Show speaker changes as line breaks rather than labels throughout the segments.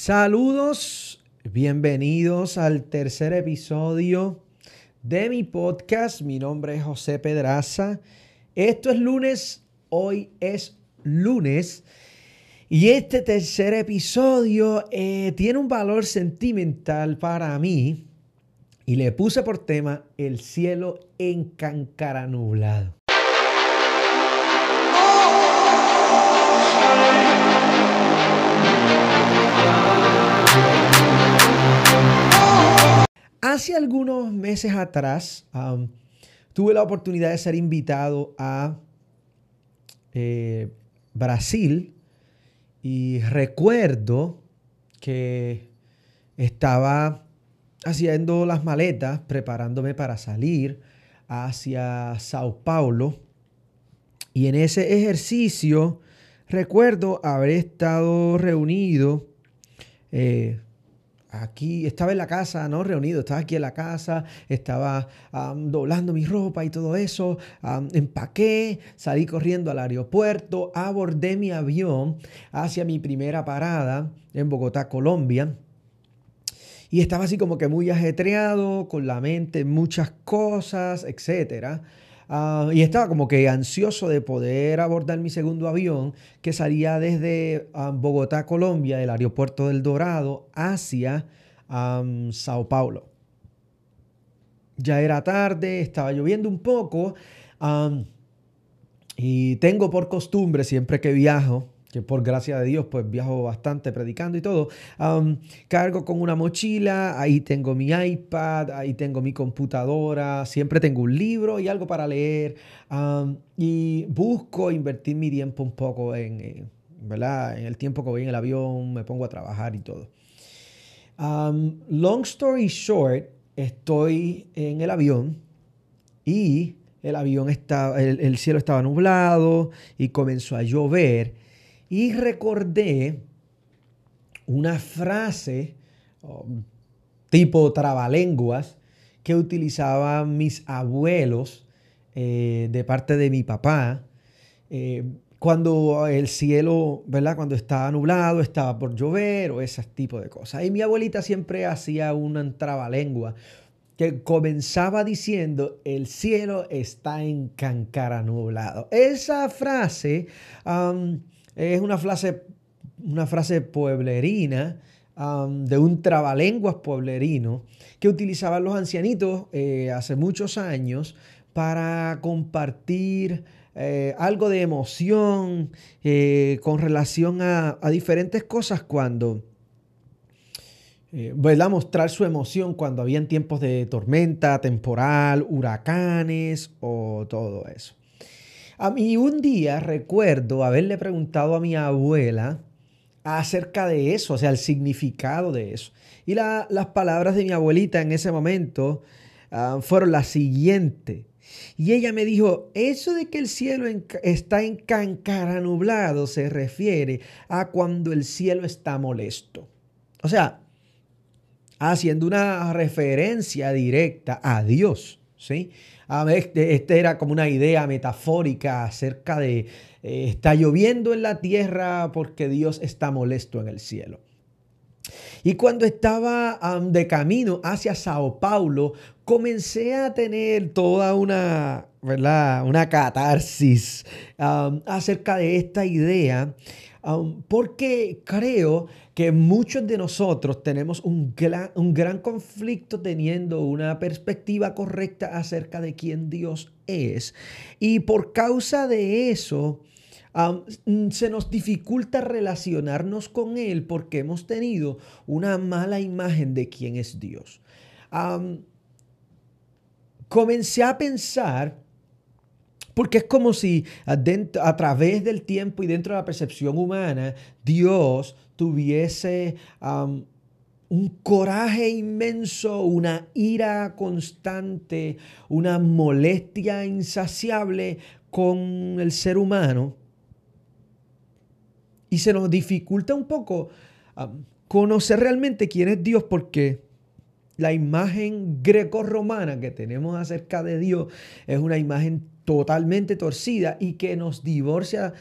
Saludos, bienvenidos al tercer episodio de mi podcast. Mi nombre es José Pedraza. Esto es lunes, hoy es lunes. Y este tercer episodio eh, tiene un valor sentimental para mí y le puse por tema el cielo encancaranublado. Hace algunos meses atrás tuve la oportunidad de ser invitado a eh, Brasil y recuerdo que estaba haciendo las maletas, preparándome para salir hacia Sao Paulo. Y en ese ejercicio recuerdo haber estado reunido eh, aquí, estaba en la casa, ¿no? Reunido, estaba aquí en la casa, estaba doblando mi ropa y todo eso, empaqué, salí corriendo al aeropuerto, abordé mi avión hacia mi primera parada en Bogotá, Colombia. Y estaba así como que muy ajetreado, con la mente muchas cosas, etcétera. Ah, y estaba como que ansioso de poder abordar mi segundo avión que salía desde ah, Bogotá, Colombia, del aeropuerto del Dorado, hacia Sao Paulo. Ya era tarde, estaba lloviendo un poco y tengo por costumbre siempre que viajo que por gracia de Dios pues viajo bastante predicando y todo, cargo con una mochila, ahí tengo mi iPad, ahí tengo mi computadora, siempre tengo un libro y algo para leer y busco invertir mi tiempo un poco en, eh, ¿verdad? en el tiempo que voy en el avión, me pongo a trabajar y todo. long story short, estoy en el avión y el avión estaba, el cielo estaba nublado y comenzó a llover y recordé una frase um, tipo trabalenguas que utilizaban mis abuelos eh, de parte de mi papá. Eh, cuando el cielo, ¿verdad? Cuando estaba nublado, estaba por llover o ese tipo de cosas. Y mi abuelita siempre hacía una trabalengua que comenzaba diciendo, el cielo está en cancara nublado. Esa frase um, es una frase, una frase pueblerina de un trabalenguas pueblerino que utilizaban los ancianitos eh, hace muchos años para compartir eh, algo de emoción eh, con relación a, diferentes cosas cuando, ¿verdad? Mostrar su emoción cuando habían tiempos de tormenta, temporal, huracanes o todo eso. A mí un día recuerdo haberle preguntado a mi abuela acerca de eso, o sea, el significado de eso. Y las palabras de mi abuelita en ese momento ah, fueron las siguientes. Y ella me dijo, eso de que el cielo está en nublado se refiere a cuando el cielo está molesto. O sea, haciendo una referencia directa a Dios, ¿sí? Este, este, era como una idea metafórica acerca de eh, está lloviendo en la tierra porque Dios está molesto en el cielo. Y cuando estaba de camino hacia Sao Paulo, comencé a tener toda una, ¿verdad? Una catarsis acerca de esta idea, porque creo que muchos de nosotros tenemos un gran, un gran conflicto teniendo una perspectiva correcta acerca de quién Dios es. Y por causa de eso, se nos dificulta relacionarnos con Él porque hemos tenido una mala imagen de quién es Dios. comencé a pensar porque es como si a, través del tiempo y dentro de la percepción humana, Dios tuviese un coraje inmenso, una ira constante, una molestia insaciable con el ser humano. Y se nos dificulta un poco conocer realmente quién es Dios porque la imagen greco-romana que tenemos acerca de Dios es una imagen totalmente torcida y que nos divorcia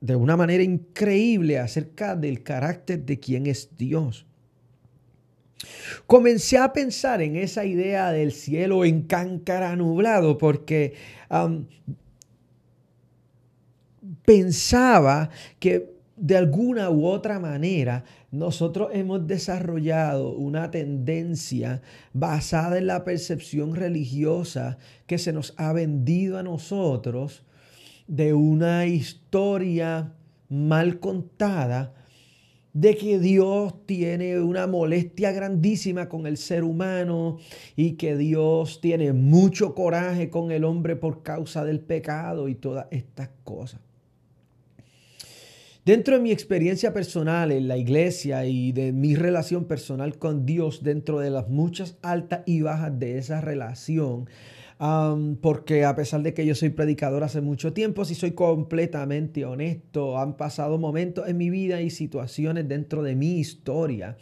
de una manera increíble acerca del carácter de quién es Dios. Comencé a pensar en esa idea del cielo en cáncara nublado porque pensaba que de alguna u otra manera nosotros hemos desarrollado una tendencia basada en la percepción religiosa que se nos ha vendido a nosotros de una historia mal contada de que Dios tiene una molestia grandísima con el ser humano y que Dios tiene mucho coraje con el hombre por causa del pecado y todas estas cosas. Dentro de mi experiencia personal en la iglesia y de mi relación personal con Dios, dentro de las muchas altas y bajas de esa relación, porque a pesar de que yo soy predicador hace mucho tiempo, si soy completamente honesto, han pasado momentos en mi vida y situaciones dentro de mi historia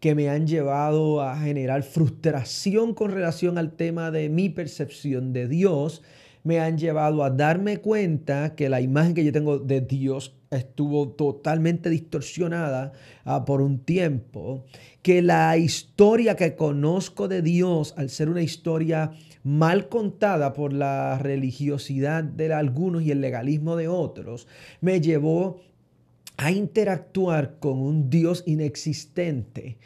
que me han llevado a generar frustración con relación al tema de mi percepción de Dios, me han llevado a darme cuenta que la imagen que yo tengo de Dios estuvo totalmente distorsionada ah, por un tiempo, que la historia que conozco de Dios, al ser una historia mal contada por la religiosidad de algunos y el legalismo de otros, me llevó a interactuar con un Dios inexistente.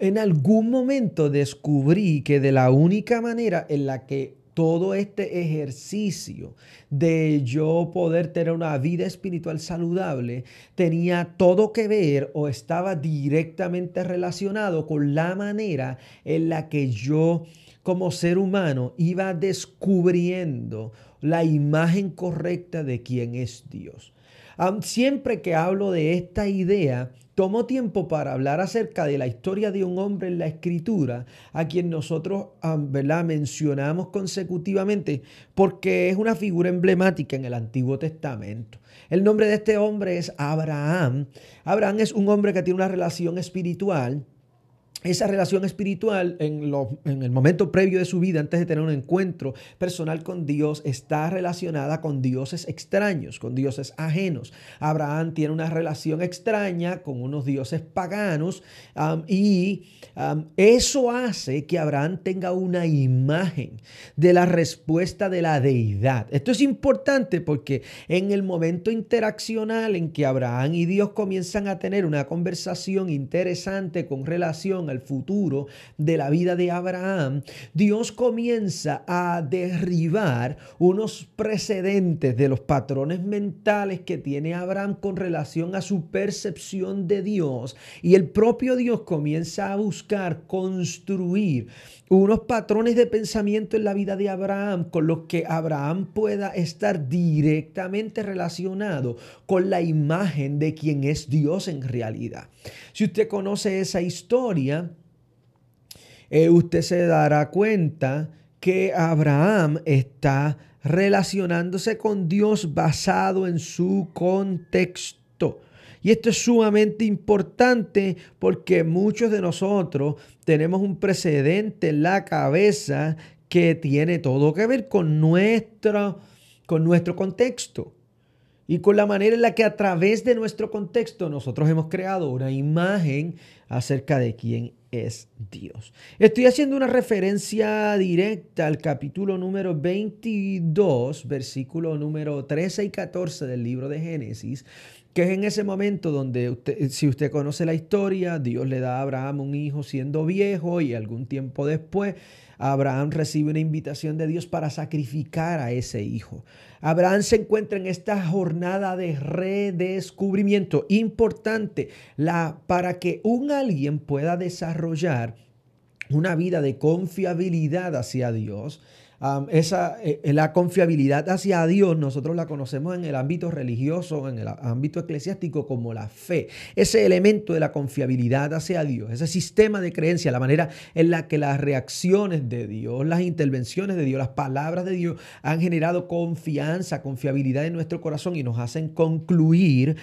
en algún momento descubrí que de la única manera en la que todo este ejercicio de yo poder tener una vida espiritual saludable tenía todo que ver o estaba directamente relacionado con la manera en la que yo como ser humano iba descubriendo la imagen correcta de quién es Dios. siempre que hablo de esta idea, tomo tiempo para hablar acerca de la historia de un hombre en la escritura a quien nosotros ¿verdad? mencionamos consecutivamente porque es una figura emblemática en el Antiguo Testamento. El nombre de este hombre es Abraham. Abraham es un hombre que tiene una relación espiritual esa relación espiritual en, en, el momento previo de su vida, antes de tener un encuentro personal con Dios, está relacionada con dioses extraños, con dioses ajenos. Abraham tiene una relación extraña con unos dioses paganos y eso hace que Abraham tenga una imagen de la respuesta de la deidad. Esto es importante porque en el momento interaccional en que Abraham y Dios comienzan a tener una conversación interesante con relación a el futuro de la vida de Abraham, Dios comienza a derribar unos precedentes de los patrones mentales que tiene Abraham con relación a su percepción de Dios. Y el propio Dios comienza a buscar construir unos patrones de pensamiento en la vida de Abraham con los que Abraham pueda estar directamente relacionado con la imagen de quien es Dios en realidad. Si usted conoce esa historia, eh, usted se dará cuenta que Abraham está relacionándose con Dios basado en su contexto. Y esto es sumamente importante porque muchos de nosotros tenemos un precedente en la cabeza que tiene todo que ver con con nuestro contexto y con la manera en la que a través de nuestro contexto nosotros hemos creado una imagen acerca de quién es Dios. Estoy haciendo una referencia directa al capítulo número 22, versículo número 13 y 14 del libro de Génesis, que es en ese momento donde usted, si usted conoce la historia, Dios le da a Abraham un hijo siendo viejo y algún tiempo después Abraham recibe una invitación de Dios para sacrificar a ese hijo. Abraham se encuentra en esta jornada de redescubrimiento importante la, para que un alguien pueda desarrollar una vida de confiabilidad hacia Dios esa, eh, la confiabilidad hacia Dios, nosotros la conocemos en el ámbito religioso, en el ámbito eclesiástico como la fe. Ese elemento de la confiabilidad hacia Dios, ese sistema de creencia, la manera en la que las reacciones de Dios, las intervenciones de Dios, las palabras de Dios han generado confianza, confiabilidad en nuestro corazón y nos hacen concluir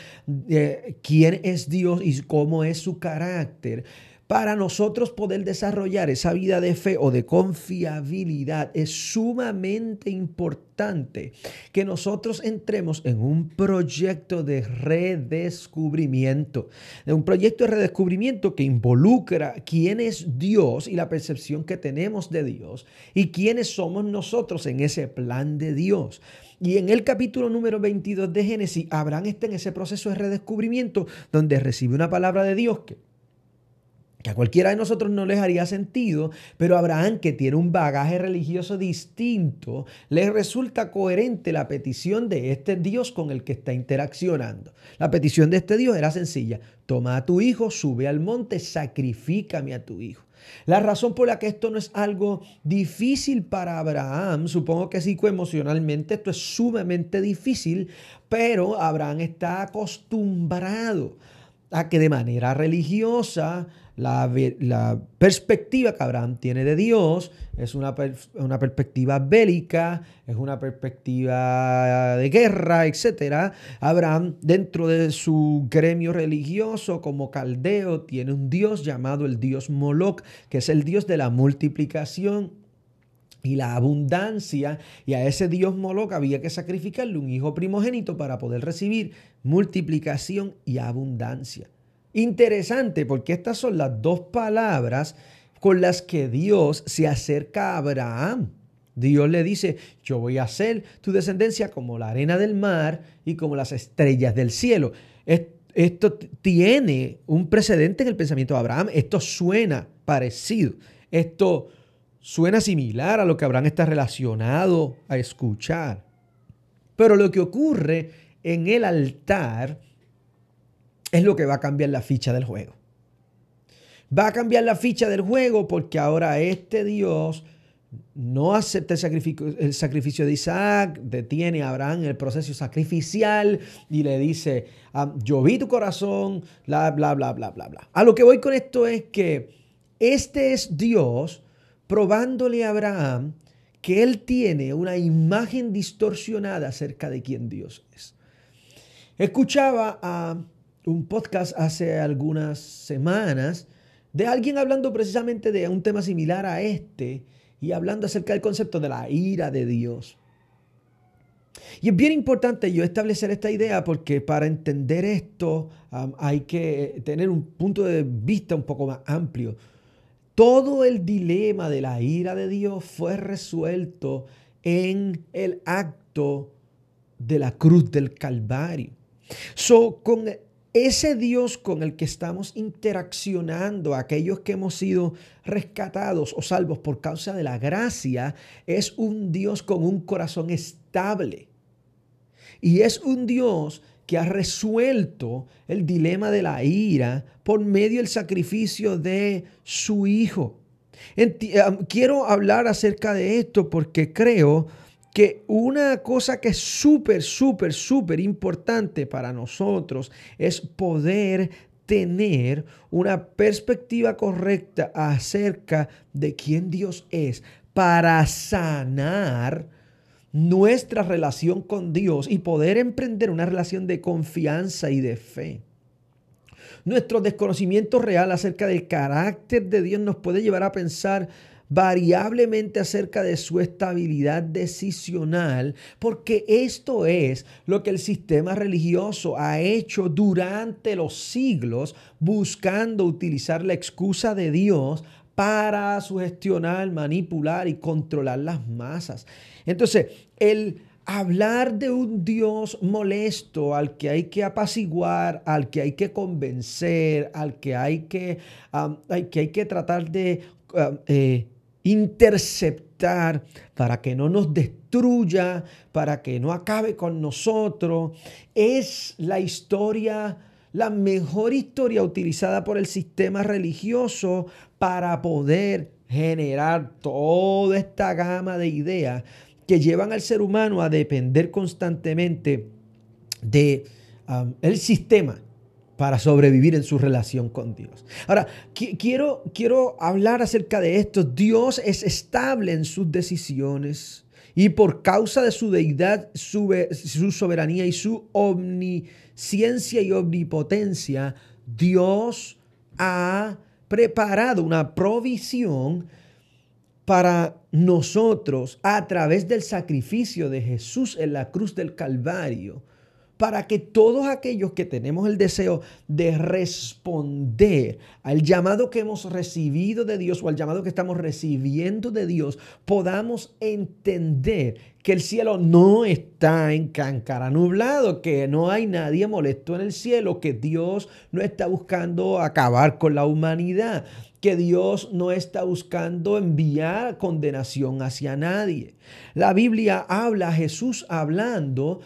eh, quién es Dios y cómo es su carácter para nosotros poder desarrollar esa vida de fe o de confiabilidad, es sumamente importante que nosotros entremos en un proyecto de redescubrimiento, de un proyecto de redescubrimiento que involucra quién es Dios y la percepción que tenemos de Dios y quiénes somos nosotros en ese plan de Dios. Y en el capítulo número 22 de Génesis, Abraham está en ese proceso de redescubrimiento donde recibe una palabra de Dios que que a cualquiera de nosotros no les haría sentido, pero Abraham, que tiene un bagaje religioso distinto, le resulta coherente la petición de este Dios con el que está interaccionando. La petición de este Dios era sencilla, toma a tu hijo, sube al monte, sacrifícame a tu hijo. La razón por la que esto no es algo difícil para Abraham, supongo que psicoemocionalmente esto es sumamente difícil, pero Abraham está acostumbrado a que de manera religiosa la, perspectiva que Abraham tiene de Dios es una, una, perspectiva bélica, es una perspectiva de guerra, etc. Abraham, dentro de su gremio religioso como caldeo, tiene un Dios llamado el Dios Moloch, que es el Dios de la multiplicación y la abundancia, y a ese Dios Moloch había que sacrificarle un hijo primogénito para poder recibir multiplicación y abundancia. Interesante porque estas son las dos palabras con las que Dios se acerca a Abraham. Dios le dice, yo voy a hacer tu descendencia como la arena del mar y como las estrellas del cielo. Esto tiene un precedente en el pensamiento de Abraham. Esto suena parecido. Esto suena similar a lo que Abraham está relacionado a escuchar. Pero lo que ocurre en el altar es lo que va a cambiar la ficha del juego. Va a cambiar la ficha del juego porque ahora este Dios no acepta el sacrificio, de Isaac, detiene a Abraham en el proceso sacrificial y le dice, ah, yo vi tu corazón, bla, bla, bla, bla, bla, bla. A lo que voy con esto es que este es Dios probándole a Abraham que él tiene una imagen distorsionada acerca de quién Dios es. Escuchaba a un podcast hace algunas semanas de alguien hablando precisamente de un tema similar a este y hablando acerca del concepto de la ira de Dios. Y es bien importante yo establecer esta idea porque para entender esto hay que tener un punto de vista un poco más amplio. Todo el dilema de la ira de Dios fue resuelto en el acto de la cruz del Calvario. So, con ese Dios con el que estamos interaccionando, aquellos que hemos sido rescatados o salvos por causa de la gracia, es un Dios con un corazón estable. Y es un Dios que ha resuelto el dilema de la ira por medio del sacrificio de su Hijo. Quiero hablar acerca de esto porque creo que una cosa que es súper, súper, súper importante para nosotros es poder tener una perspectiva correcta acerca de quién Dios es para sanar nuestra relación con Dios y poder emprender una relación de confianza y de fe. Nuestro desconocimiento real acerca del carácter de Dios nos puede llevar a pensar variablemente acerca de su estabilidad decisional, porque esto es lo que el sistema religioso ha hecho durante los siglos, buscando utilizar la excusa de Dios para sugestionar, manipular y controlar las masas. Entonces, el hablar de un Dios molesto al que hay que apaciguar, al que hay que convencer, al que hay que, que, hay que tratar de eh, interceptar, para que no nos destruya, para que no acabe con nosotros. Es la historia, la mejor historia utilizada por el sistema religioso para poder generar toda esta gama de ideas que llevan al ser humano a depender constantemente de um, el sistema para sobrevivir en su relación con Dios. Ahora, quiero, quiero hablar acerca de esto. Dios es estable en sus decisiones y por causa de su deidad, su, su soberanía y su omnisciencia y omnipotencia, Dios ha preparado una provisión para nosotros a través del sacrificio de Jesús en la cruz del Calvario para que todos aquellos que tenemos el deseo de responder al llamado que hemos recibido de Dios o al llamado que estamos recibiendo de Dios, podamos entender que el cielo no está en cáncara nublado, que no hay nadie molesto en el cielo, que Dios no está buscando acabar con la humanidad, que Dios no está buscando enviar condenación hacia nadie. La Biblia habla, Jesús hablando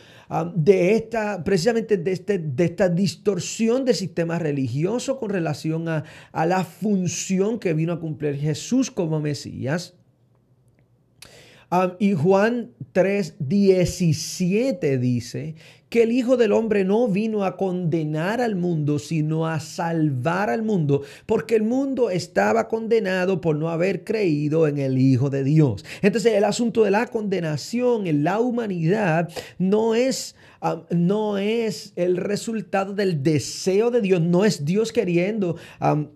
de esta, precisamente de, este, de esta distorsión del sistema religioso con relación a, a la función que vino a cumplir Jesús como Mesías. Y Juan 3, 17 dice que el Hijo del Hombre no vino a condenar al mundo, sino a salvar al mundo, porque el mundo estaba condenado por no haber creído en el Hijo de Dios. Entonces el asunto de la condenación en la humanidad no es... Ah, no es el resultado del deseo de Dios, no es Dios queriendo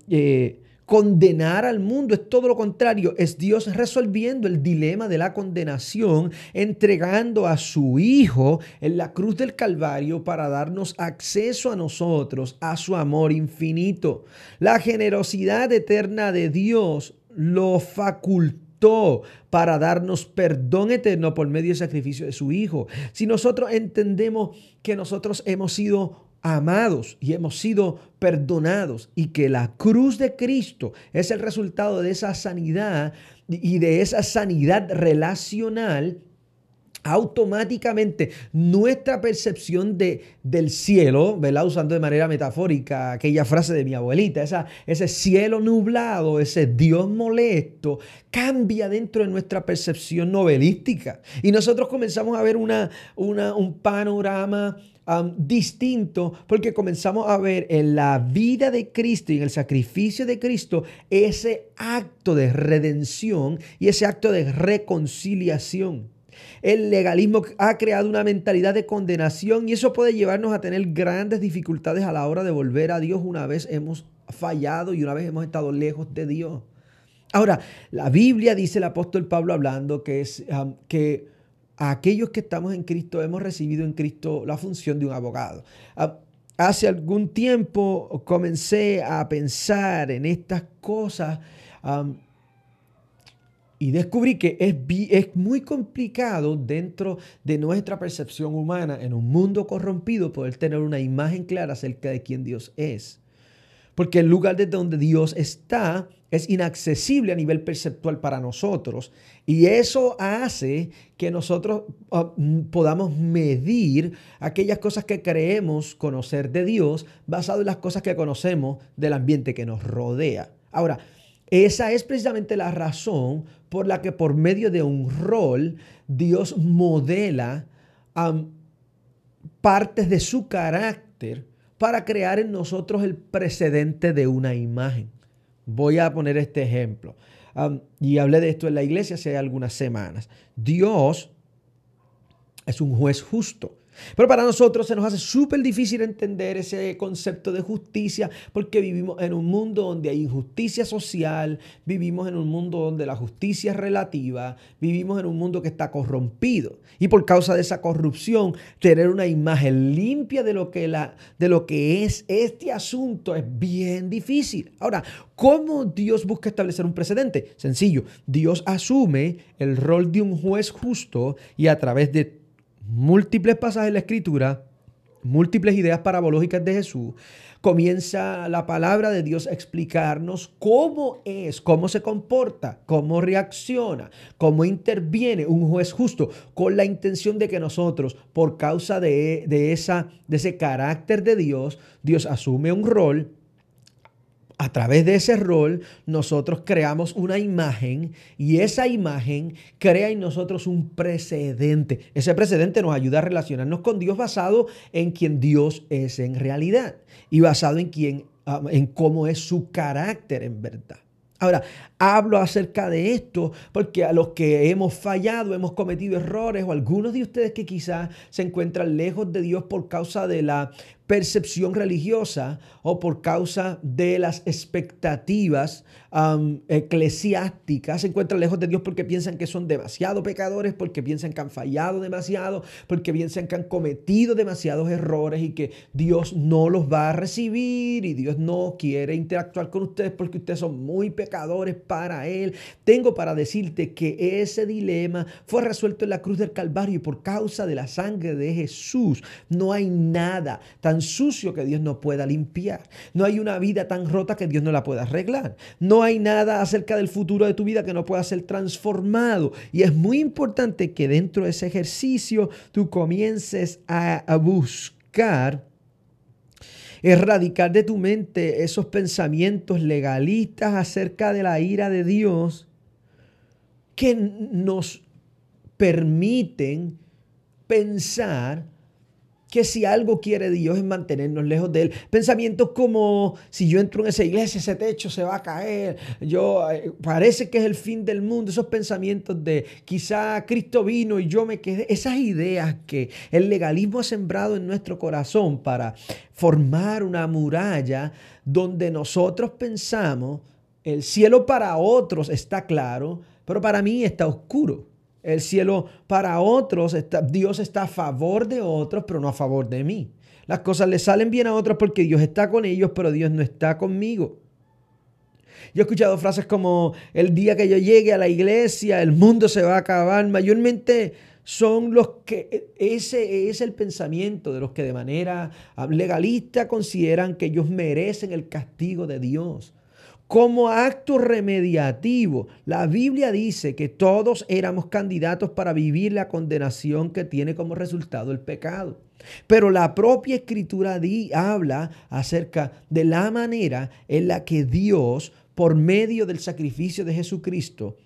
eh, condenar al mundo, es todo lo contrario, es Dios resolviendo el dilema de la condenación, entregando a su Hijo en la cruz del Calvario para darnos acceso a nosotros, a su amor infinito. La generosidad eterna de Dios lo facultó para darnos perdón eterno por medio del sacrificio de su Hijo. Si nosotros entendemos que nosotros hemos sido amados y hemos sido perdonados y que la cruz de Cristo es el resultado de esa sanidad y de esa sanidad relacional, automáticamente nuestra percepción de, del cielo, ¿verdad? usando de manera metafórica aquella frase de mi abuelita, esa, ese cielo nublado, ese Dios molesto, cambia dentro de nuestra percepción novelística. Y nosotros comenzamos a ver una, una un panorama distinto porque comenzamos a ver en la vida de Cristo y en el sacrificio de Cristo ese acto de redención y ese acto de reconciliación. El legalismo ha creado una mentalidad de condenación y eso puede llevarnos a tener grandes dificultades a la hora de volver a Dios una vez hemos fallado y una vez hemos estado lejos de Dios. Ahora, la Biblia dice el apóstol Pablo hablando que es que aquellos que estamos en Cristo hemos recibido en Cristo la función de un abogado. Hace algún tiempo comencé a pensar en estas cosas y descubrí que es, es, muy complicado dentro de nuestra percepción humana en un mundo corrompido poder tener una imagen clara acerca de quién Dios es. Porque el lugar desde donde Dios está es inaccesible a nivel perceptual para nosotros y eso hace que nosotros ah, podamos medir aquellas cosas que creemos conocer de Dios basado en las cosas que conocemos del ambiente que nos rodea. Ahora, esa es precisamente la razón por la que por medio de un rol Dios modela partes de su carácter para crear en nosotros el precedente de una imagen. Voy a poner este ejemplo. y hablé de esto en la iglesia hace algunas semanas. Dios es un juez justo. Pero para nosotros se nos hace súper difícil entender ese concepto de justicia porque vivimos en un mundo donde hay injusticia social, vivimos en un mundo donde la justicia es relativa, vivimos en un mundo que está corrompido. Y por causa de esa corrupción, tener una imagen limpia de lo que, la, de lo que es este asunto es bien difícil. Ahora, ¿cómo Dios busca establecer un precedente? Sencillo, Dios asume el rol de un juez justo y a través de múltiples pasajes de la escritura, múltiples ideas parabológicas de Jesús, comienza la palabra de Dios a explicarnos cómo es, cómo se comporta, cómo reacciona, cómo interviene un juez justo, con la intención de que nosotros, por causa de, de esa, de ese carácter de Dios, Dios asume un rol a través de ese rol, nosotros creamos una imagen y esa imagen crea en nosotros un precedente. Ese precedente nos ayuda a relacionarnos con Dios basado en quien Dios es en realidad y basado en, ah, en cómo es su carácter en verdad. Ahora, hablo acerca de esto porque a los que hemos fallado, hemos cometido errores o algunos de ustedes que quizás se encuentran lejos de Dios por causa de la percepción religiosa o por causa de las expectativas eclesiásticas, se encuentran lejos de Dios porque piensan que son demasiado pecadores, porque piensan que han fallado demasiado, porque piensan que han cometido demasiados errores y que Dios no los va a recibir y Dios no quiere interactuar con ustedes porque ustedes son muy pecadores para Él. Tengo para decirte que ese dilema fue resuelto en la cruz del Calvario y por causa de la sangre de Jesús no hay nada tan sucio que Dios no pueda limpiar. No hay una vida tan rota que Dios no la pueda arreglar. No hay nada acerca del futuro de tu vida que no pueda ser transformado. Y es muy importante que dentro de ese ejercicio tú comiences a, buscar erradicar de tu mente esos pensamientos legalistas acerca de la ira de Dios que nos permiten pensar que si algo quiere Dios es mantenernos lejos de Él. Pensamientos como, si yo entro en esa iglesia, ese techo se va a caer, yo, eh, parece que es el fin del mundo, esos pensamientos de quizá Cristo vino y yo me quedé, esas ideas que el legalismo ha sembrado en nuestro corazón para formar una muralla donde nosotros pensamos, el cielo para otros está claro, pero para mí está oscuro. El cielo para otros, está, Dios está a favor de otros, pero no a favor de mí. Las cosas le salen bien a otros porque Dios está con ellos, pero Dios no está conmigo. Yo he escuchado frases como, el día que yo llegue a la iglesia, el mundo se va a acabar. Mayormente son los que, ese es el pensamiento de los que de manera legalista consideran que ellos merecen el castigo de Dios como acto remediativo. La Biblia dice que todos éramos candidatos para vivir la condenación que tiene como resultado el pecado. Pero la propia escritura habla acerca de la manera en la que Dios, por medio del sacrificio de Jesucristo,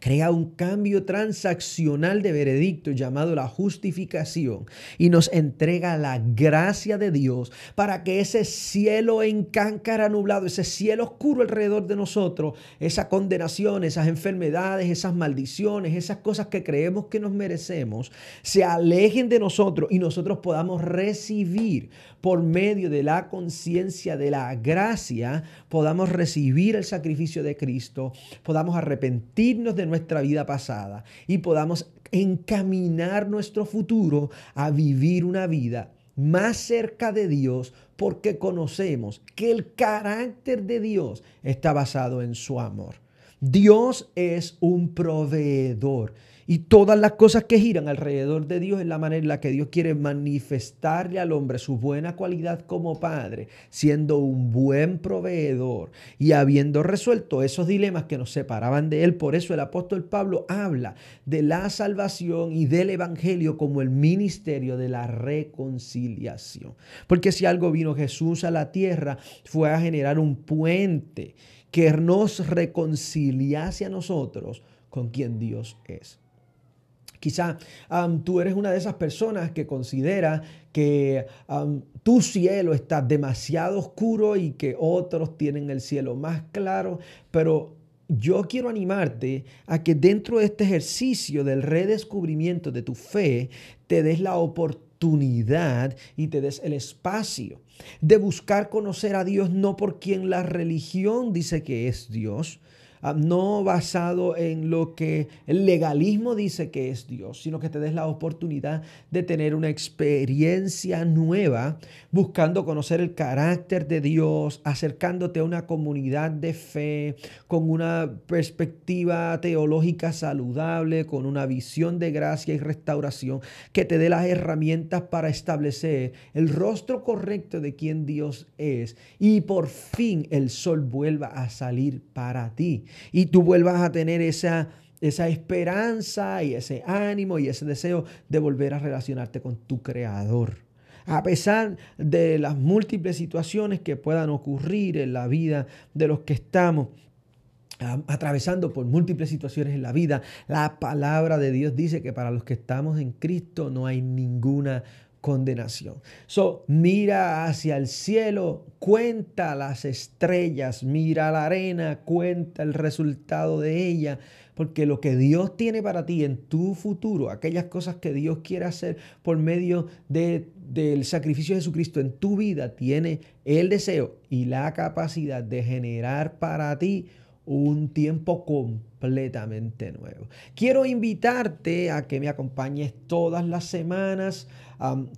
crea un cambio transaccional de veredicto llamado la justificación y nos entrega la gracia de Dios para que ese cielo en cáncara nublado, ese cielo oscuro alrededor de nosotros, esa condenación, esas enfermedades, esas maldiciones, esas cosas que creemos que nos merecemos, se alejen de nosotros y nosotros podamos recibir por medio de la conciencia de la gracia, podamos recibir el sacrificio de Cristo, podamos arrepentirnos de nuestra vida pasada y podamos encaminar nuestro futuro a vivir una vida más cerca de Dios porque conocemos que el carácter de Dios está basado en su amor. Dios es un proveedor y todas las cosas que giran alrededor de Dios es la manera en la que Dios quiere manifestarle al hombre su buena cualidad como padre, siendo un buen proveedor y habiendo resuelto esos dilemas que nos separaban de él. Por eso el apóstol Pablo habla de la salvación y del evangelio como el ministerio de la reconciliación. Porque si algo vino Jesús a la tierra fue a generar un puente que nos reconciliase a nosotros con quien Dios es. Quizá tú eres una de esas personas que considera que tu cielo está demasiado oscuro y que otros tienen el cielo más claro, pero yo quiero animarte a que dentro de este ejercicio del redescubrimiento de tu fe, te des la oportunidad y te des el espacio de buscar conocer a Dios no por quien la religión dice que es Dios, no basado en lo que el legalismo dice que es Dios, sino que te des la oportunidad de tener una experiencia nueva, buscando conocer el carácter de Dios, acercándote a una comunidad de fe, con una perspectiva teológica saludable, con una visión de gracia y restauración, que te dé las herramientas para establecer el rostro correcto de quien Dios es y por fin el sol vuelva a salir para ti y tú vuelvas a tener esa, esa esperanza y ese ánimo y ese deseo de volver a relacionarte con tu Creador. A pesar de las múltiples situaciones que puedan ocurrir en la vida de los que estamos atravesando por múltiples situaciones en la vida, la palabra de Dios dice que para los que estamos en Cristo no hay ninguna condenación. So, mira hacia el cielo, cuenta las estrellas, mira la arena, cuenta el resultado de ella, porque lo que Dios tiene para ti en tu futuro, aquellas cosas que Dios quiere hacer por medio de del sacrificio de Jesucristo en tu vida tiene el deseo y la capacidad de generar para ti un tiempo completamente nuevo. Quiero invitarte a que me acompañes todas las semanas,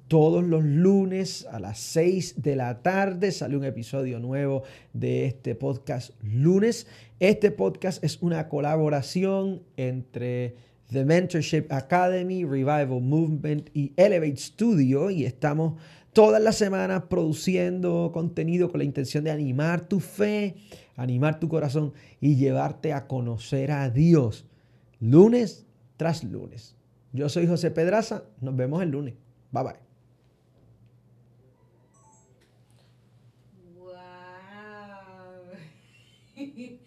todos los lunes a las 6 de la tarde. Sale un episodio nuevo de este podcast lunes. Este podcast es una colaboración entre The Mentorship Academy, Revival Movement y Elevate Studio y estamos todas las semanas produciendo contenido con la intención de animar tu fe, animar tu corazón y llevarte a conocer a Dios lunes tras lunes. Yo soy José Pedraza, nos vemos el lunes. Bye bye.